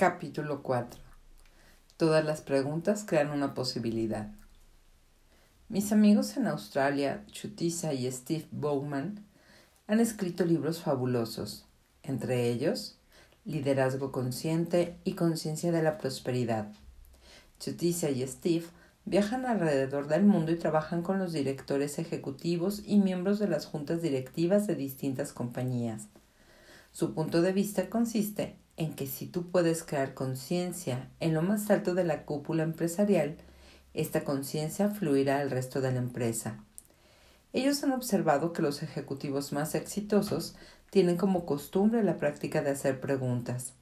Capítulo 4. Todas las preguntas crean una posibilidad. Mis amigos en Australia, Chutisa y Steve Bowman, han escrito libros fabulosos, entre ellos Liderazgo Consciente y Conciencia de la Prosperidad. Chutisa y Steve viajan alrededor del mundo y trabajan con los directores ejecutivos y miembros de las juntas directivas de distintas compañías. Su punto de vista consiste en que si tú puedes crear conciencia en lo más alto de la cúpula empresarial, esta conciencia fluirá al resto de la empresa. Ellos han observado que los ejecutivos más exitosos tienen como costumbre la práctica de hacer preguntas.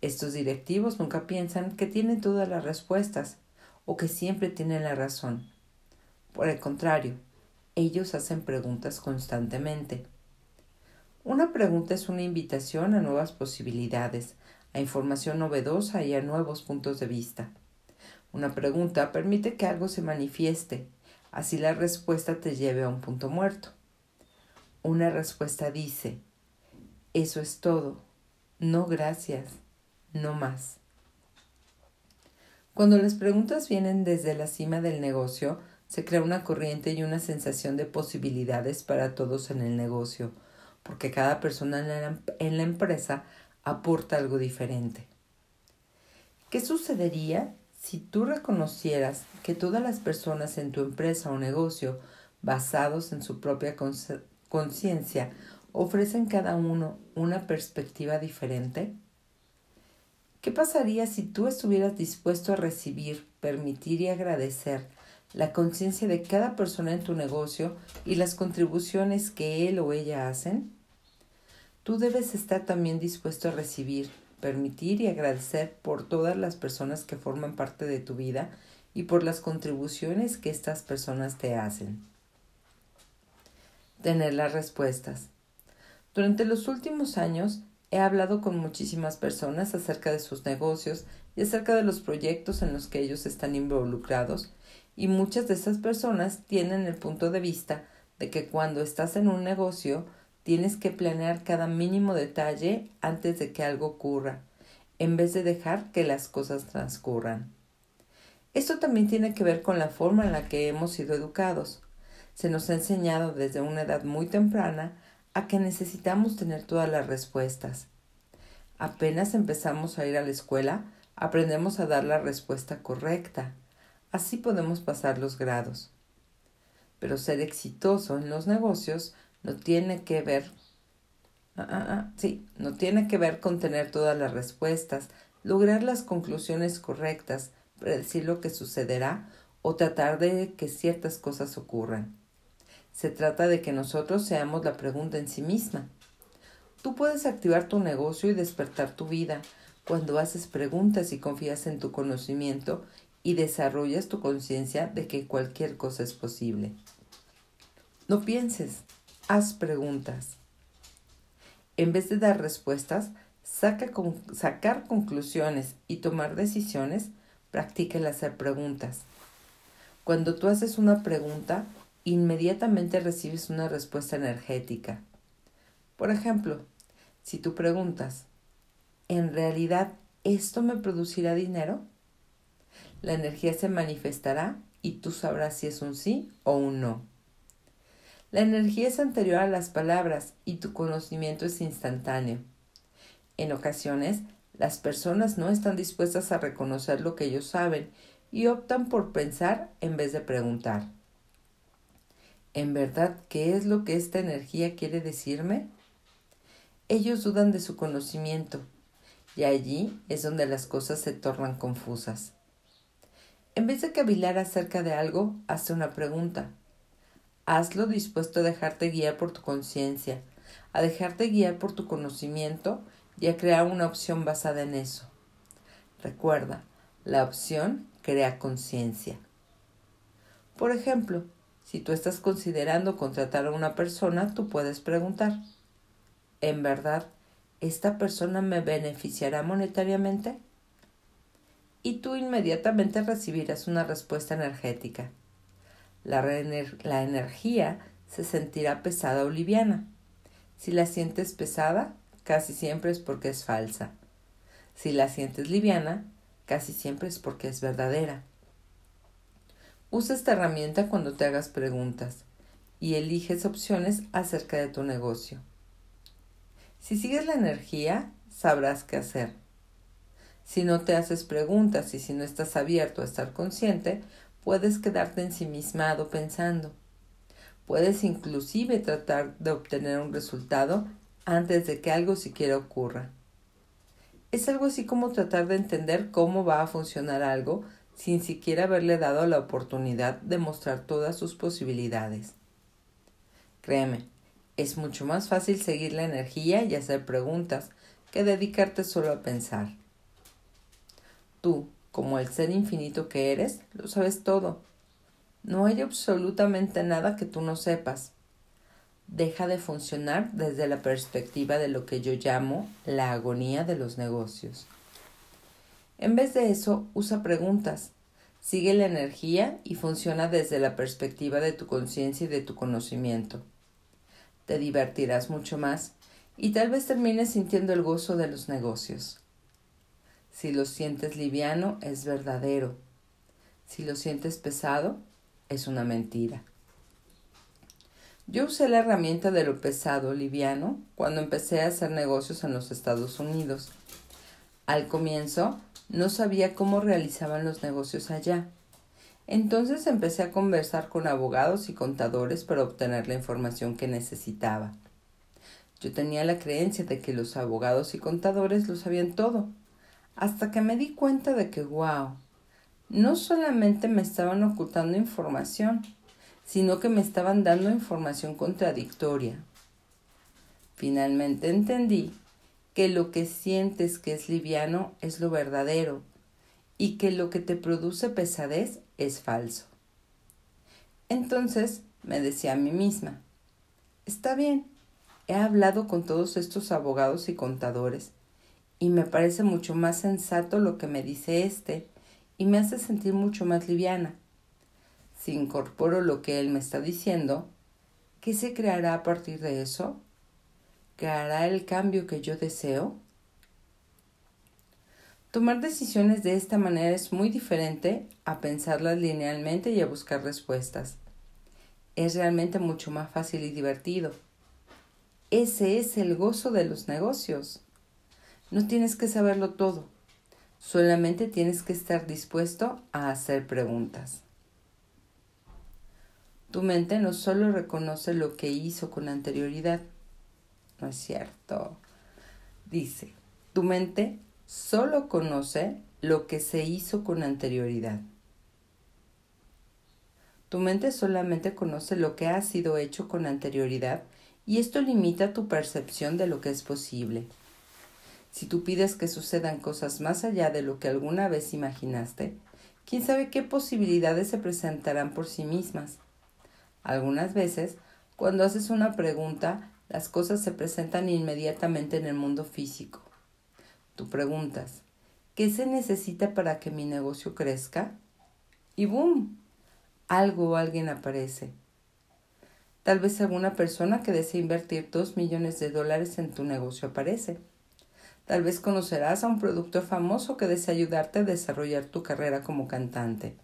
Estos directivos nunca piensan que tienen todas las respuestas o que siempre tienen la razón. Por el contrario, ellos hacen preguntas constantemente. Una pregunta es una invitación a nuevas posibilidades, a información novedosa y a nuevos puntos de vista. Una pregunta permite que algo se manifieste, así la respuesta te lleve a un punto muerto. Una respuesta dice, eso es todo, no gracias, no más. Cuando las preguntas vienen desde la cima del negocio, se crea una corriente y una sensación de posibilidades para todos en el negocio, porque cada persona en la, empresa aporta algo diferente. ¿Qué sucedería si tú reconocieras que todas las personas en tu empresa o negocio, basados en su propia conciencia, ofrecen cada uno una perspectiva diferente? ¿Qué pasaría si tú estuvieras dispuesto a recibir, permitir y agradecer la conciencia de cada persona en tu negocio y las contribuciones que él o ella hacen? Tú debes estar también dispuesto a recibir, permitir y agradecer por todas las personas que forman parte de tu vida y por las contribuciones que estas personas te hacen. Tener las respuestas. Durante los últimos años he hablado con muchísimas personas acerca de sus negocios y acerca de los proyectos en los que ellos están involucrados y muchas de esas personas tienen el punto de vista de que cuando estás en un negocio Tienes que planear cada mínimo detalle antes de que algo ocurra, en vez de dejar que las cosas transcurran. Esto también tiene que ver con la forma en la que hemos sido educados. Se nos ha enseñado desde una edad muy temprana a que necesitamos tener todas las respuestas. Apenas empezamos a ir a la escuela, aprendemos a dar la respuesta correcta. Así podemos pasar los grados. Pero ser exitoso en los negocios no tiene que ver, ah, ah, ah, sí, no tiene que ver con tener todas las respuestas, lograr las conclusiones correctas, predecir lo que sucederá o tratar de que ciertas cosas ocurran. Se trata de que nosotros seamos la pregunta en sí misma. Tú puedes activar tu negocio y despertar tu vida cuando haces preguntas y confías en tu conocimiento y desarrollas tu conciencia de que cualquier cosa es posible. No pienses, haz preguntas. En vez de dar respuestas, sacar conclusiones y tomar decisiones, practica el hacer preguntas. Cuando tú haces una pregunta, inmediatamente recibes una respuesta energética. Por ejemplo, si tú preguntas, ¿en realidad esto me producirá dinero? La energía se manifestará y tú sabrás si es un sí o un no. La energía es anterior a las palabras y tu conocimiento es instantáneo. En ocasiones, las personas no están dispuestas a reconocer lo que ellos saben y optan por pensar en vez de preguntar. ¿En verdad qué es lo que esta energía quiere decirme? Ellos dudan de su conocimiento y allí es donde las cosas se tornan confusas. En vez de cavilar acerca de algo, hazte una pregunta. Hazlo dispuesto a dejarte guiar por tu conciencia, a dejarte guiar por tu conocimiento y a crear una opción basada en eso. Recuerda, la opción crea conciencia. Por ejemplo, si tú estás considerando contratar a una persona, tú puedes preguntar, ¿en verdad esta persona me beneficiará monetariamente? Y tú inmediatamente recibirás una respuesta energética. La, energía se sentirá pesada o liviana. Si la sientes pesada, casi siempre es porque es falsa. Si la sientes liviana, casi siempre es porque es verdadera. Usa esta herramienta cuando te hagas preguntas y eliges opciones acerca de tu negocio. Si sigues la energía, sabrás qué hacer. Si no te haces preguntas y si no estás abierto a estar consciente, puedes quedarte ensimismado pensando. Puedes inclusive tratar de obtener un resultado antes de que algo siquiera ocurra. Es algo así como tratar de entender cómo va a funcionar algo sin siquiera haberle dado la oportunidad de mostrar todas sus posibilidades. Créeme, es mucho más fácil seguir la energía y hacer preguntas que dedicarte solo a pensar. Tú, como el ser infinito que eres, lo sabes todo. No hay absolutamente nada que tú no sepas deja de funcionar desde la perspectiva de lo que yo llamo la agonía de los negocios. En vez de eso, usa preguntas, sigue la energía y funciona desde la perspectiva de tu conciencia y de tu conocimiento. Te divertirás mucho más y tal vez termines sintiendo el gozo de los negocios. Si lo sientes liviano, es verdadero. Si lo sientes pesado, es una mentira. Yo usé la herramienta de lo pesado liviano cuando empecé a hacer negocios en los Estados Unidos. Al comienzo no sabía cómo realizaban los negocios allá. Entonces empecé a conversar con abogados y contadores para obtener la información que necesitaba. Yo tenía la creencia de que los abogados y contadores lo sabían todo, hasta que me di cuenta de que, wow, no solamente me estaban ocultando información, sino que me estaban dando información contradictoria. Finalmente entendí que lo que sientes que es liviano es lo verdadero y que lo que te produce pesadez es falso. Entonces me decía a mí misma, está bien, he hablado con todos estos abogados y contadores y me parece mucho más sensato lo que me dice este y me hace sentir mucho más liviana si incorporo lo que él me está diciendo, ¿qué se creará a partir de eso? ¿Creará el cambio que yo deseo? Tomar decisiones de esta manera es muy diferente a pensarlas linealmente y a buscar respuestas. Es realmente mucho más fácil y divertido. Ese es el gozo de los negocios. No tienes que saberlo todo, solamente tienes que estar dispuesto a hacer preguntas. Tu mente no solo reconoce lo que hizo con anterioridad, no es cierto. Dice, tu mente solo conoce lo que se hizo con anterioridad. Tu mente solamente conoce lo que ha sido hecho con anterioridad y esto limita tu percepción de lo que es posible. Si tú pides que sucedan cosas más allá de lo que alguna vez imaginaste, quién sabe qué posibilidades se presentarán por sí mismas. Algunas veces, cuando haces una pregunta, las cosas se presentan inmediatamente en el mundo físico. Tú preguntas, ¿qué se necesita para que mi negocio crezca? Y ¡boom! Algo o alguien aparece. Tal vez alguna persona que desea invertir dos millones de dólares en tu negocio aparece. Tal vez conocerás a un productor famoso que desea ayudarte a desarrollar tu carrera como cantante.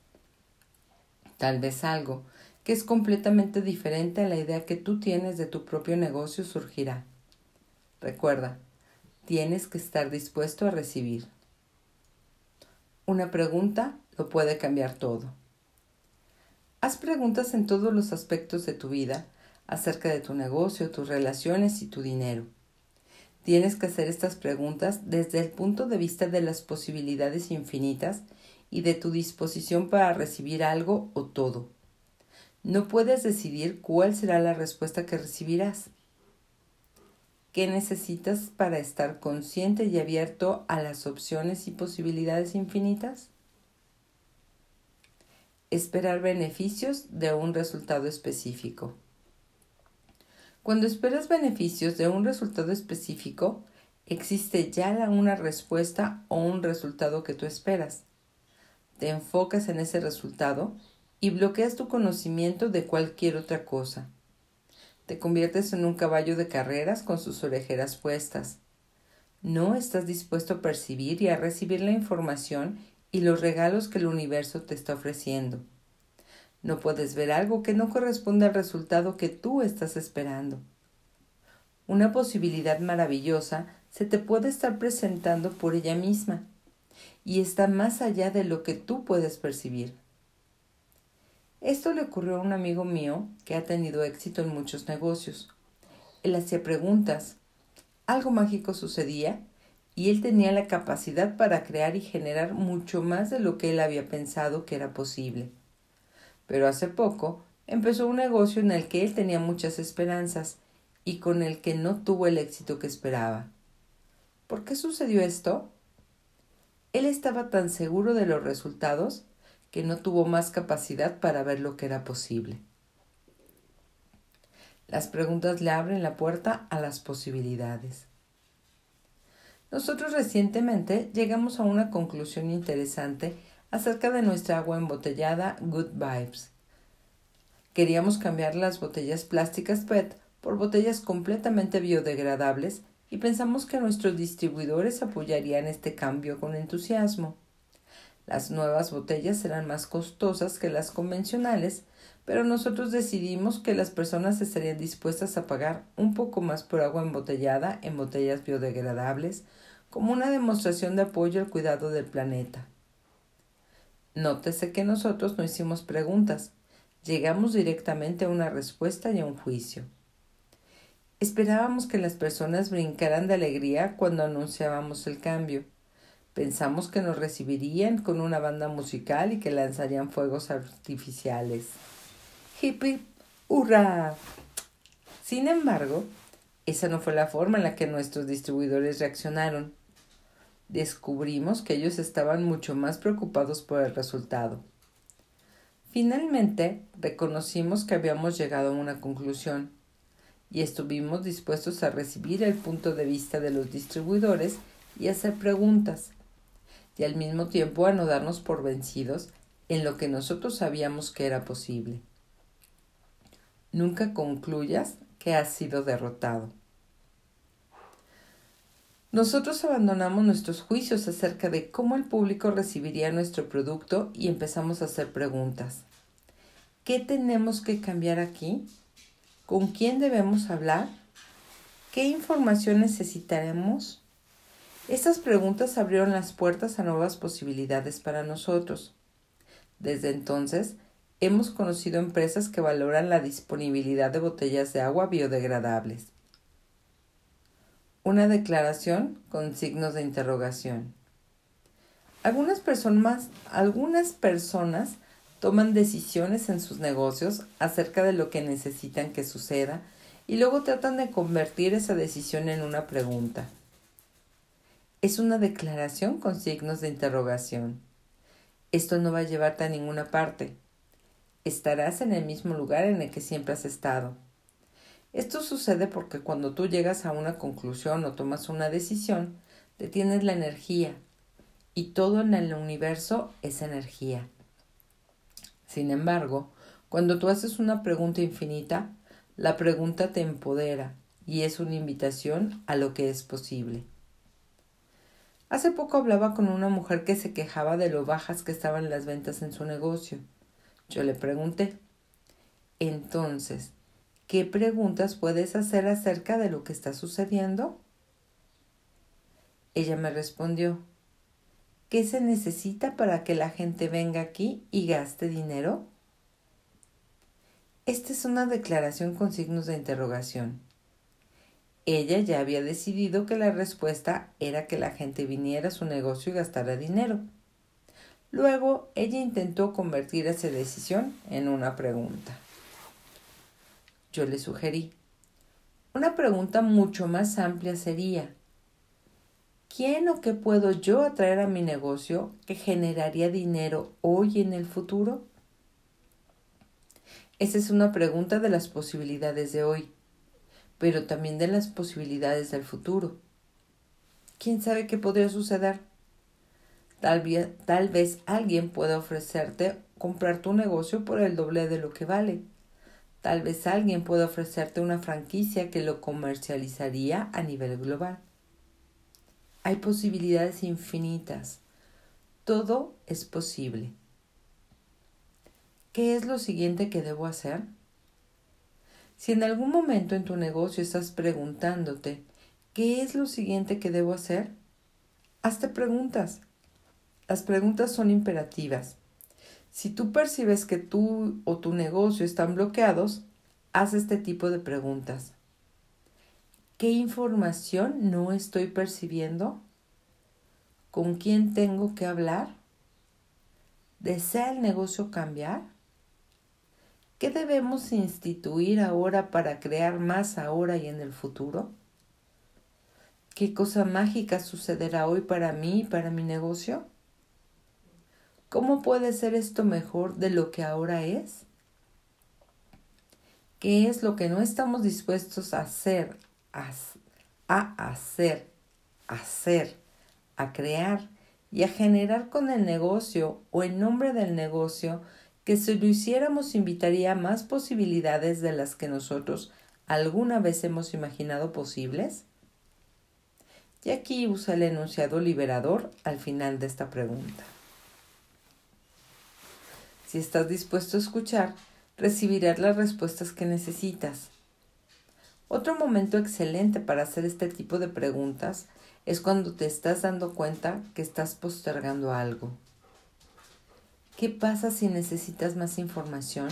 Tal vez algo que es completamente diferente a la idea que tú tienes de tu propio negocio surgirá. Recuerda, tienes que estar dispuesto a recibir. Una pregunta lo puede cambiar todo. Haz preguntas en todos los aspectos de tu vida acerca de tu negocio, tus relaciones y tu dinero. Tienes que hacer estas preguntas desde el punto de vista de las posibilidades infinitas y de tu disposición para recibir algo o todo. No puedes decidir cuál será la respuesta que recibirás. ¿Qué necesitas para estar consciente y abierto a las opciones y posibilidades infinitas? Esperar beneficios de un resultado específico. Cuando esperas beneficios de un resultado específico, existe ya una respuesta o un resultado que tú esperas. Te enfocas en ese resultado y bloqueas tu conocimiento de cualquier otra cosa. Te conviertes en un caballo de carreras con sus orejeras puestas. no estás dispuesto a percibir y a recibir la información y los regalos que el universo te está ofreciendo. No puedes ver algo que no corresponde al resultado que tú estás esperando. Una posibilidad maravillosa se te puede estar presentando por ella misma y está más allá de lo que tú puedes percibir. Esto le ocurrió a un amigo mío que ha tenido éxito en muchos negocios. Él hacía preguntas, algo mágico sucedía y él tenía la capacidad para crear y generar mucho más de lo que él había pensado que era posible. Pero hace poco empezó un negocio en el que él tenía muchas esperanzas y con el que no tuvo el éxito que esperaba. ¿Por qué sucedió esto? Él estaba tan seguro de los resultados que no tuvo más capacidad para ver lo que era posible. Las preguntas le abren la puerta a las posibilidades. Nosotros recientemente llegamos a una conclusión interesante acerca de nuestra agua embotellada Good Vibes. Queríamos cambiar las botellas plásticas PET por botellas completamente biodegradables y pensamos que nuestros distribuidores apoyarían este cambio con entusiasmo. Las nuevas botellas serán más costosas que las convencionales, pero nosotros decidimos que las personas estarían dispuestas a pagar un poco más por agua embotellada en botellas biodegradables como una demostración de apoyo al cuidado del planeta. Nótese que nosotros no hicimos preguntas, llegamos directamente a una respuesta y a un juicio. Esperábamos que las personas brincaran de alegría cuando anunciábamos el cambio. Pensamos que nos recibirían con una banda musical y que lanzarían fuegos artificiales. ¡Hippie! ¡Hurra! Sin embargo, esa no fue la forma en la que nuestros distribuidores reaccionaron descubrimos que ellos estaban mucho más preocupados por el resultado. Finalmente, reconocimos que habíamos llegado a una conclusión y estuvimos dispuestos a recibir el punto de vista de los distribuidores y hacer preguntas, y al mismo tiempo a no darnos por vencidos en lo que nosotros sabíamos que era posible. Nunca concluyas que has sido derrotado. Nosotros abandonamos nuestros juicios acerca de cómo el público recibiría nuestro producto y empezamos a hacer preguntas. ¿Qué tenemos que cambiar aquí? ¿Con quién debemos hablar? ¿Qué información necesitaremos? Estas preguntas abrieron las puertas a nuevas posibilidades para nosotros. Desde entonces, hemos conocido empresas que valoran la disponibilidad de botellas de agua biodegradables una declaración con signos de interrogación. Algunas personas, toman decisiones en sus negocios acerca de lo que necesitan que suceda y luego tratan de convertir esa decisión en una pregunta. Es una declaración con signos de interrogación. Esto no va a llevarte a ninguna parte. Estarás en el mismo lugar en el que siempre has estado. Esto sucede porque cuando tú llegas a una conclusión o tomas una decisión, detienes la energía y todo en el universo es energía. Sin embargo, cuando tú haces una pregunta infinita, la pregunta te empodera y es una invitación a lo que es posible. Hace poco hablaba con una mujer que se quejaba de lo bajas que estaban las ventas en su negocio. Yo le pregunté, entonces, ¿Qué preguntas puedes hacer acerca de lo que está sucediendo? Ella me respondió, ¿qué se necesita para que la gente venga aquí y gaste dinero? Esta es una declaración con signos de interrogación. Ella ya había decidido que la respuesta era que la gente viniera a su negocio y gastara dinero. Luego, ella intentó convertir esa decisión en una pregunta yo le sugerí. Una pregunta mucho más amplia sería, ¿quién o qué puedo yo atraer a mi negocio que generaría dinero hoy y en el futuro? Esa es una pregunta de las posibilidades de hoy, pero también de las posibilidades del futuro. ¿Quién sabe qué podría suceder? Tal, tal vez alguien pueda ofrecerte comprar tu negocio por el doble de lo que vale Tal vez alguien pueda ofrecerte una franquicia que lo comercializaría a nivel global. Hay posibilidades infinitas. Todo es posible. ¿Qué es lo siguiente que debo hacer? Si en algún momento en tu negocio estás preguntándote, ¿qué es lo siguiente que debo hacer? Hazte preguntas. Las preguntas son imperativas. Si tú percibes que tú o tu negocio están bloqueados, haz este tipo de preguntas. ¿Qué información no estoy percibiendo? ¿Con quién tengo que hablar? ¿Desea el negocio cambiar? ¿Qué debemos instituir ahora para crear más ahora y en el futuro? ¿Qué cosa mágica sucederá hoy para mí y para mi negocio? ¿Cómo puede ser esto mejor de lo que ahora es? ¿Qué es lo que no estamos dispuestos a hacer, a, hacer, a hacer, a crear y a generar con el negocio o en nombre del negocio que si lo hiciéramos invitaría más posibilidades de las que nosotros alguna vez hemos imaginado posibles? Y aquí usa el enunciado liberador al final de esta pregunta. Si estás dispuesto a escuchar, recibirás las respuestas que necesitas. Otro momento excelente para hacer este tipo de preguntas es cuando te estás dando cuenta que estás postergando algo. ¿Qué pasa si necesitas más información?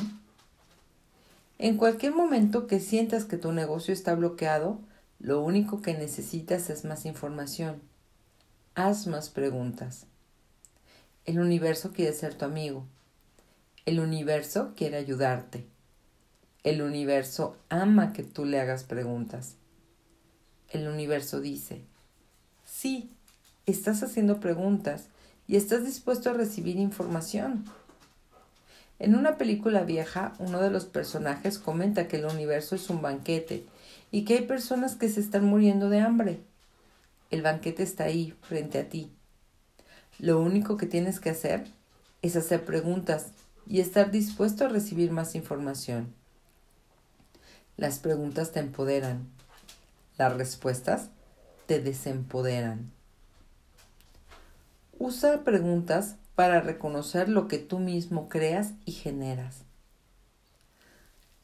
En cualquier momento que sientas que tu negocio está bloqueado, lo único que necesitas es más información. Haz más preguntas. El universo quiere ser tu amigo. El universo quiere ayudarte. El universo ama que tú le hagas preguntas. El universo dice, sí, estás haciendo preguntas y estás dispuesto a recibir información. En una película vieja, uno de los personajes comenta que el universo es un banquete y que hay personas que se están muriendo de hambre. El banquete está ahí, frente a ti. Lo único que tienes que hacer es hacer preguntas y estar dispuesto a recibir más información. Las preguntas te empoderan. Las respuestas te desempoderan. Usa preguntas para reconocer lo que tú mismo creas y generas.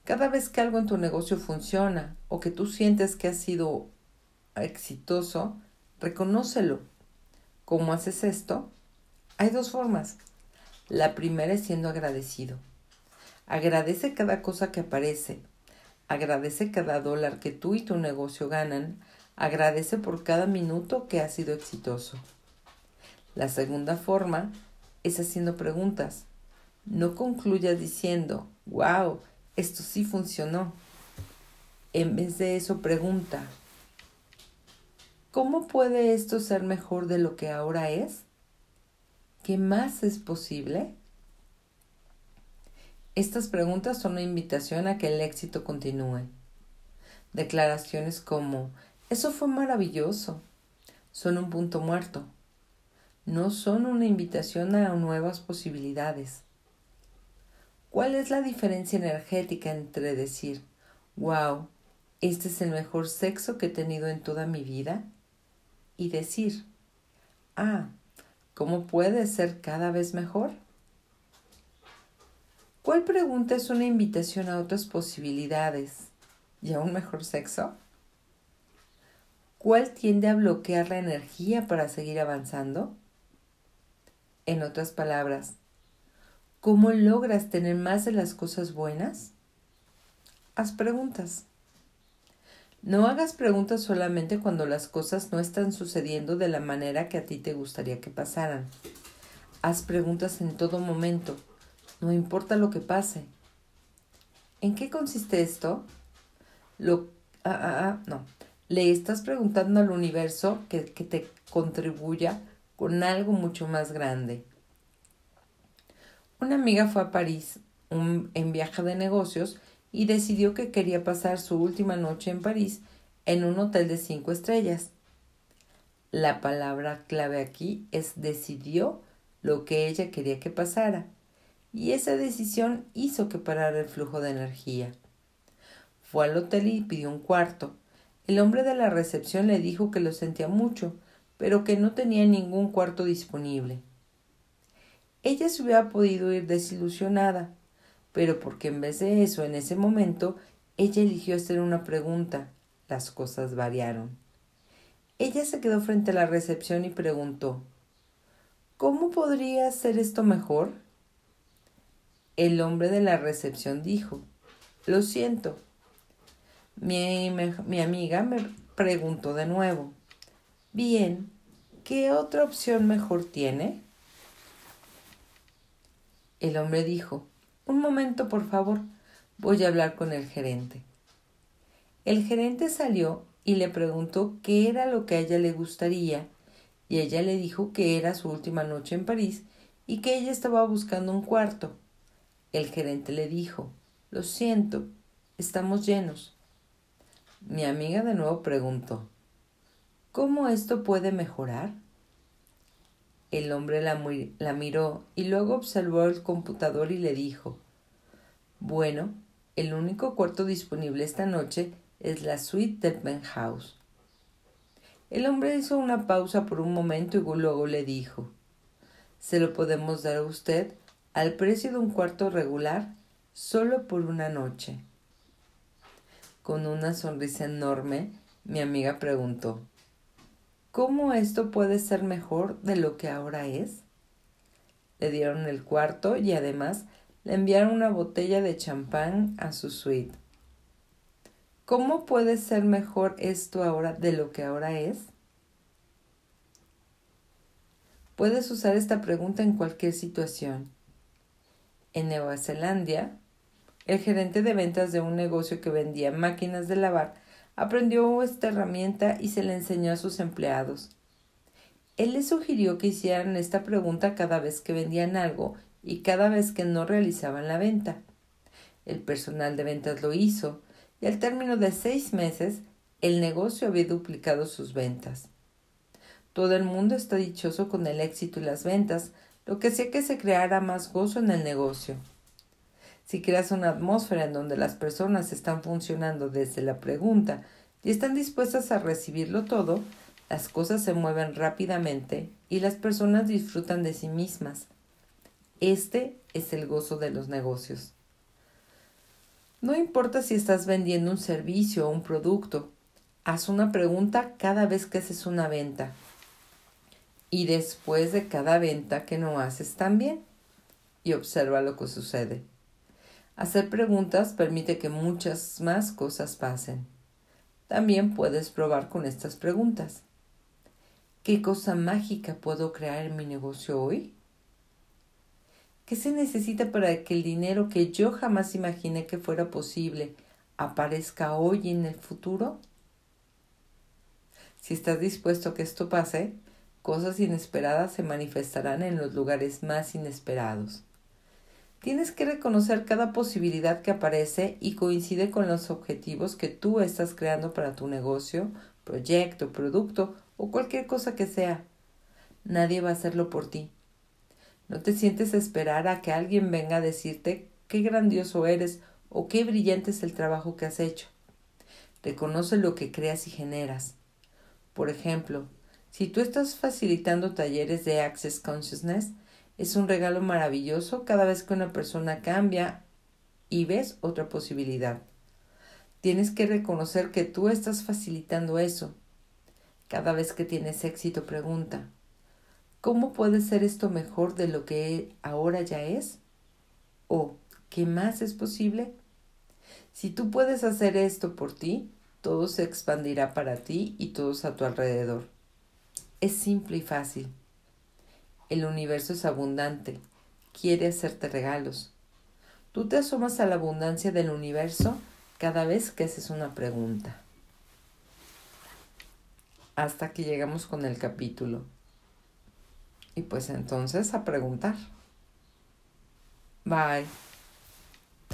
Cada vez que algo en tu negocio funciona o que tú sientes que ha sido exitoso, reconócelo. ¿Cómo haces esto? Hay dos formas. La primera es siendo agradecido. Agradece cada cosa que aparece. Agradece cada dólar que tú y tu negocio ganan. Agradece por cada minuto que ha sido exitoso. La segunda forma es haciendo preguntas. No concluyas diciendo, wow, esto sí funcionó. En vez de eso, pregunta, ¿cómo puede esto ser mejor de lo que ahora es? ¿Qué más es posible? Estas preguntas son una invitación a que el éxito continúe. Declaraciones como, eso fue maravilloso, son un punto muerto no son una invitación a nuevas posibilidades. ¿Cuál es la diferencia energética entre decir, wow, este es el mejor sexo que he tenido en toda mi vida? Y decir, ah, ¿cómo puede ser cada vez mejor? ¿Cuál pregunta es una invitación a otras posibilidades y a un mejor sexo? ¿Cuál tiende a bloquear la energía para seguir avanzando? En otras palabras, ¿cómo logras tener más de las cosas buenas? Haz preguntas. No hagas preguntas solamente cuando las cosas no están sucediendo de la manera que a ti te gustaría que pasaran. Haz preguntas en todo momento, no importa lo que pase. ¿En qué consiste esto? Lo, ah, ah, ah, no. Le estás preguntando al universo que, que te contribuya con algo mucho más grande. Una amiga fue a París en viaje de negocios y decidió que quería pasar su última noche en París en un hotel de cinco estrellas. La palabra clave aquí es decidió lo que ella quería que pasara, y esa decisión hizo que parara el flujo de energía. Fue al hotel y pidió un cuarto. El hombre de la recepción le dijo que lo sentía mucho, pero que no tenía ningún cuarto disponible. Ella se hubiera podido ir desilusionada, pero porque en vez de eso, en ese momento, ella eligió hacer una pregunta, las cosas variaron. Ella se quedó frente a la recepción y preguntó ¿Cómo podría hacer esto mejor? El hombre de la recepción dijo Lo siento. Mi, mi amiga me preguntó de nuevo Bien, ¿qué otra opción mejor tiene? El hombre dijo, Un momento, por favor, voy a hablar con el gerente. El gerente salió y le preguntó qué era lo que a ella le gustaría, y ella le dijo que era su última noche en París y que ella estaba buscando un cuarto. El gerente le dijo Lo siento, estamos llenos. Mi amiga de nuevo preguntó ¿Cómo esto puede mejorar? El hombre la, miró y luego observó el computador y le dijo Bueno, el único cuarto disponible esta noche es la suite del penthouse. El hombre hizo una pausa por un momento y luego le dijo Se lo podemos dar a usted al precio de un cuarto regular solo por una noche. Con una sonrisa enorme, mi amiga preguntó ¿Cómo esto puede ser mejor de lo que ahora es? Le dieron el cuarto y además le enviaron una botella de champán a su suite. ¿Cómo puede ser mejor esto ahora de lo que ahora es? Puedes usar esta pregunta en cualquier situación. En Nueva Zelanda, el gerente de ventas de un negocio que vendía máquinas de lavar aprendió esta herramienta y se la enseñó a sus empleados. Él les sugirió que hicieran esta pregunta cada vez que vendían algo y cada vez que no realizaban la venta. El personal de ventas lo hizo y al término de seis meses el negocio había duplicado sus ventas. Todo el mundo está dichoso con el éxito y las ventas, lo que hacía que se creara más gozo en el negocio. Si creas una atmósfera en donde las personas están funcionando desde la pregunta y están dispuestas a recibirlo todo, las cosas se mueven rápidamente y las personas disfrutan de sí mismas. Este es el gozo de los negocios. No importa si estás vendiendo un servicio o un producto, haz una pregunta cada vez que haces una venta. Y después de cada venta que no haces también. Y observa lo que sucede. Hacer preguntas permite que muchas más cosas pasen. También puedes probar con estas preguntas. ¿Qué cosa mágica puedo crear en mi negocio hoy? ¿Qué se necesita para que el dinero que yo jamás imaginé que fuera posible aparezca hoy en el futuro? Si estás dispuesto a que esto pase, cosas inesperadas se manifestarán en los lugares más inesperados. Tienes que reconocer cada posibilidad que aparece y coincide con los objetivos que tú estás creando para tu negocio, proyecto, producto o cualquier cosa que sea. Nadie va a hacerlo por ti. No te sientes a esperar a que alguien venga a decirte qué grandioso eres o qué brillante es el trabajo que has hecho. Reconoce lo que creas y generas. Por ejemplo, si tú estás facilitando talleres de Access Consciousness, es un regalo maravilloso cada vez que una persona cambia y ves otra posibilidad. Tienes que reconocer que tú estás facilitando eso. Cada vez que tienes éxito, pregunta, ¿cómo puede ser esto mejor de lo que ahora ya es? ¿O qué más es posible? Si tú puedes hacer esto por ti, todo se expandirá para ti y todos a tu alrededor. Es simple y fácil. El universo es abundante, quiere hacerte regalos. Tú te asomas a la abundancia del universo cada vez que haces una pregunta. Hasta que llegamos con el capítulo. Y pues entonces a preguntar. Bye.